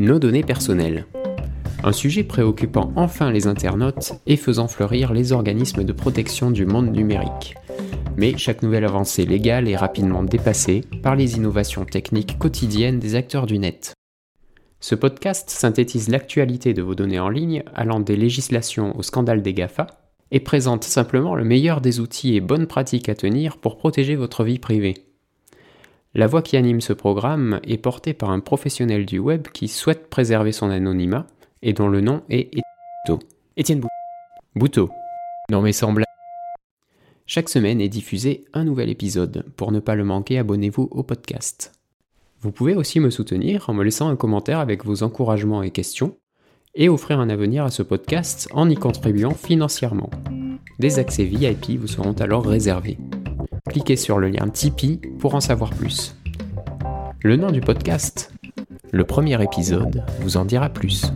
Nos données personnelles. Un sujet préoccupant enfin les internautes et faisant fleurir les organismes de protection du monde numérique. Mais chaque nouvelle avancée légale est rapidement dépassée par les innovations techniques quotidiennes des acteurs du net. Ce podcast synthétise l'actualité de vos données en ligne allant des législations au scandale des GAFA et présente simplement le meilleur des outils et bonnes pratiques à tenir pour protéger votre vie privée. La voix qui anime ce programme est portée par un professionnel du web qui souhaite préserver son anonymat et dont le nom est. Étienne Bouteau. Bouteau. Non mais semble. Chaque semaine est diffusé un nouvel épisode. Pour ne pas le manquer, abonnez-vous au podcast. Vous pouvez aussi me soutenir en me laissant un commentaire avec vos encouragements et questions et offrir un avenir à ce podcast en y contribuant financièrement. Des accès VIP vous seront alors réservés cliquez sur le lien Tipeee pour en savoir plus. Le nom du podcast Le premier épisode vous en dira plus.